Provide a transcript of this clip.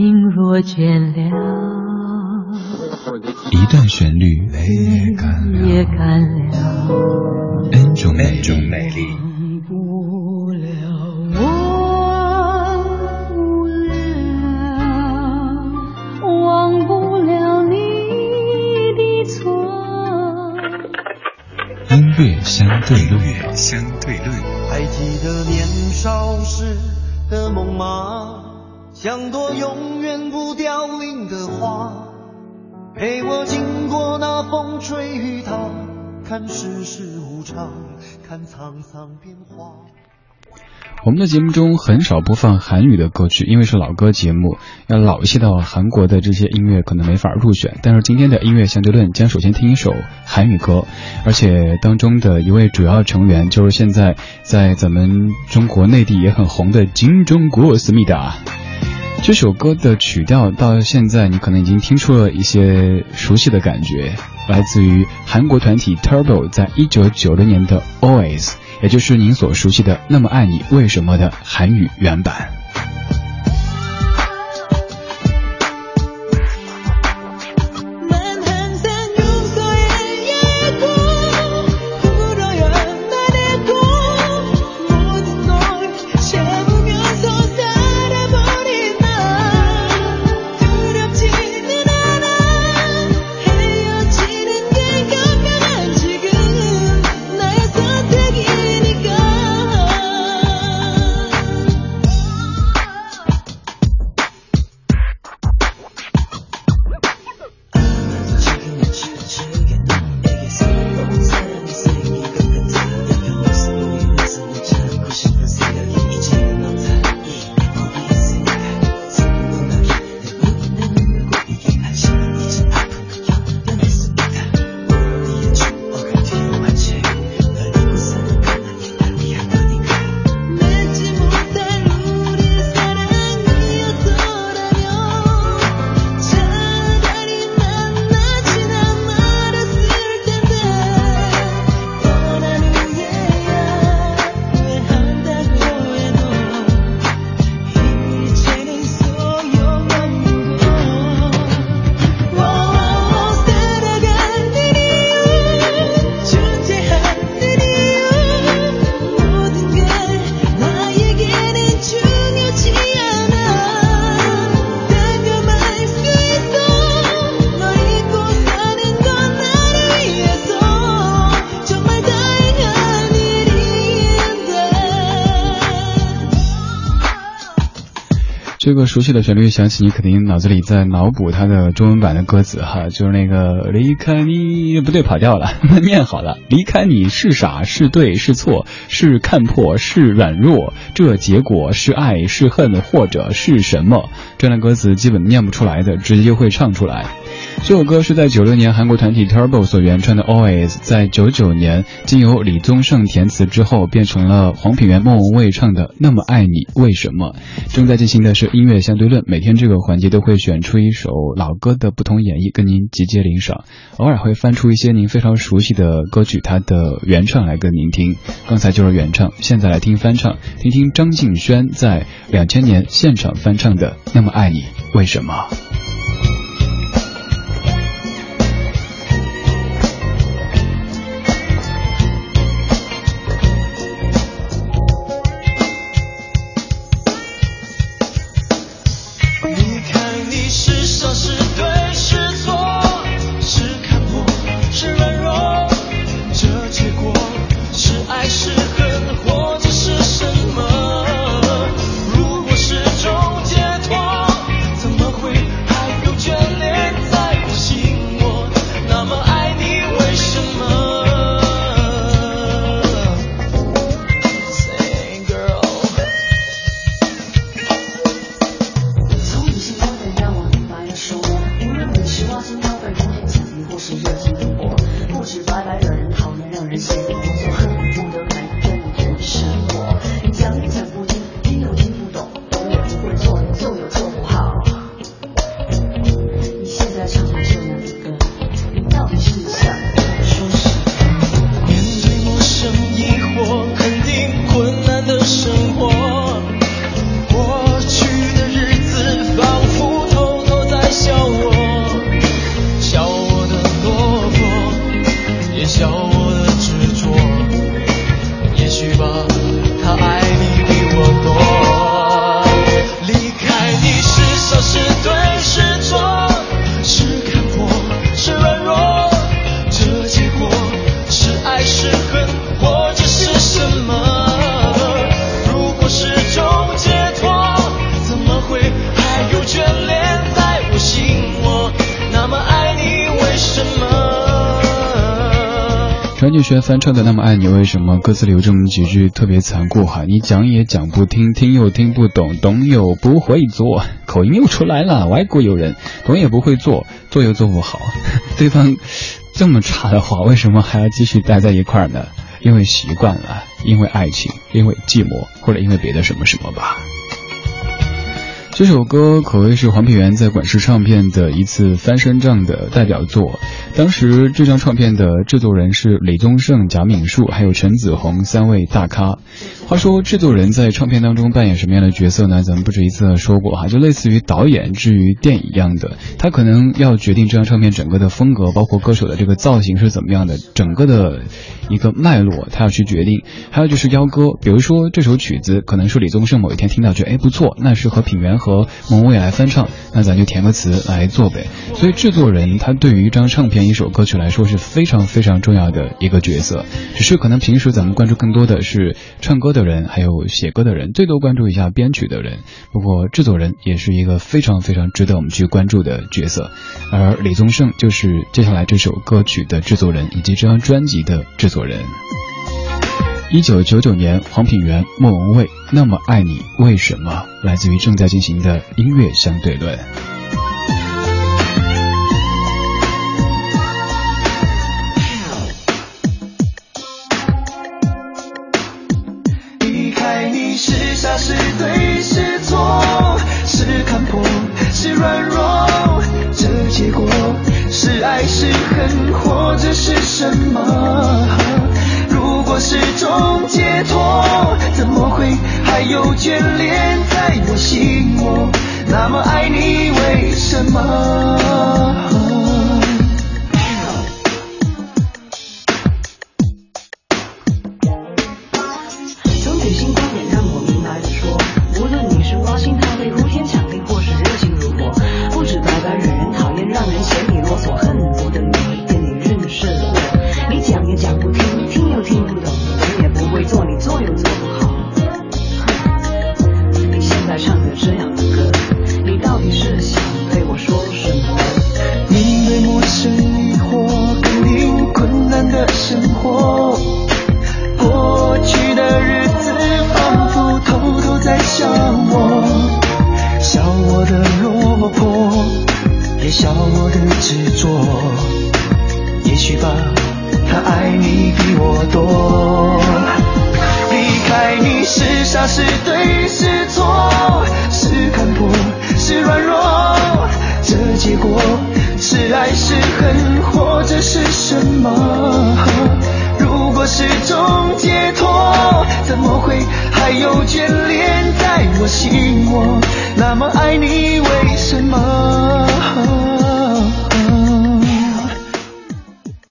心若倦了，一段旋律也干了，N 种美丽。忘不了，忘不了，忘不了你的错。音乐相对论，相对论。还记得年少时的梦吗？像朵永远不凋零的花，陪我经过那风吹雨打，看世事无常，看沧桑变化。我们的节目中很少播放韩语的歌曲，因为是老歌节目，要老一些的韩国的这些音乐可能没法入选。但是今天的音乐相对论将首先听一首韩语歌，而且当中的一位主要成员就是现在在咱们中国内地也很红的金钟国思密达。这首歌的曲调到现在你可能已经听出了一些熟悉的感觉，来自于韩国团体 Turbo 在一九九六年的 Always，也就是您所熟悉的那么爱你为什么的韩语原版。这个熟悉的旋律响起，你肯定脑子里在脑补它的中文版的歌词哈，就是那个离开你不对，跑调了，念好了，离开你是傻是对是错是看破是软弱，这结果是爱是恨或者是什么？这样的歌词基本念不出来的，直接就会唱出来。这首歌是在九六年韩国团体 Turbo 所原创的 Always，在九九年经由李宗盛填词之后，变成了黄品源、莫文蔚唱的《那么爱你为什么》。正在进行的是音乐相对论，每天这个环节都会选出一首老歌的不同演绎，跟您集结领赏。偶尔会翻出一些您非常熟悉的歌曲，它的原唱来跟您听。刚才就是原唱，现在来听翻唱，听听张敬轩在两千年现场翻唱的《那么爱你为什么》。张敬轩翻唱的《那么爱你》，为什么歌词里有这么几句特别残酷哈？你讲也讲不听，听又听不懂，懂又不会做，口音又出来了。外国友人懂也不会做，做又做不好。对方这么差的话，为什么还要继续待在一块儿呢？因为习惯了，因为爱情，因为寂寞，或者因为别的什么什么吧。这首歌可谓是黄品源在管事唱片的一次翻身仗的代表作。当时这张唱片的制作人是李宗盛、贾敏树，还有陈子红三位大咖。话说制作人在唱片当中扮演什么样的角色呢？咱们不止一次的说过哈，就类似于导演至于电影一样的，他可能要决定这张唱片整个的风格，包括歌手的这个造型是怎么样的，整个的一个脉络他要去决定。还有就是邀歌，比如说这首曲子可能是李宗盛某一天听到觉得哎不错，那是和品源和和蒙未来翻唱，那咱就填个词来做呗。所以制作人他对于一张唱片、一首歌曲来说是非常非常重要的一个角色。只是可能平时咱们关注更多的是唱歌的人，还有写歌的人，最多关注一下编曲的人。不过制作人也是一个非常非常值得我们去关注的角色。而李宗盛就是接下来这首歌曲的制作人，以及这张专辑的制作人。一九九九年，黄品源、莫文蔚《那么爱你为什么》来自于正在进行的音乐相对论。离开你是傻是对是错，是看破是软弱，这结果是爱是恨，或者是什么？如果是种解脱，怎么会还有眷恋在我心窝？那么爱你，为什么？我的执着也许吧？他爱你比我多离开你是傻是对是错是看破是软弱这结果是爱是恨或者是什么？如果是种解脱怎么会还有眷恋在我心窝？那么爱你为什么？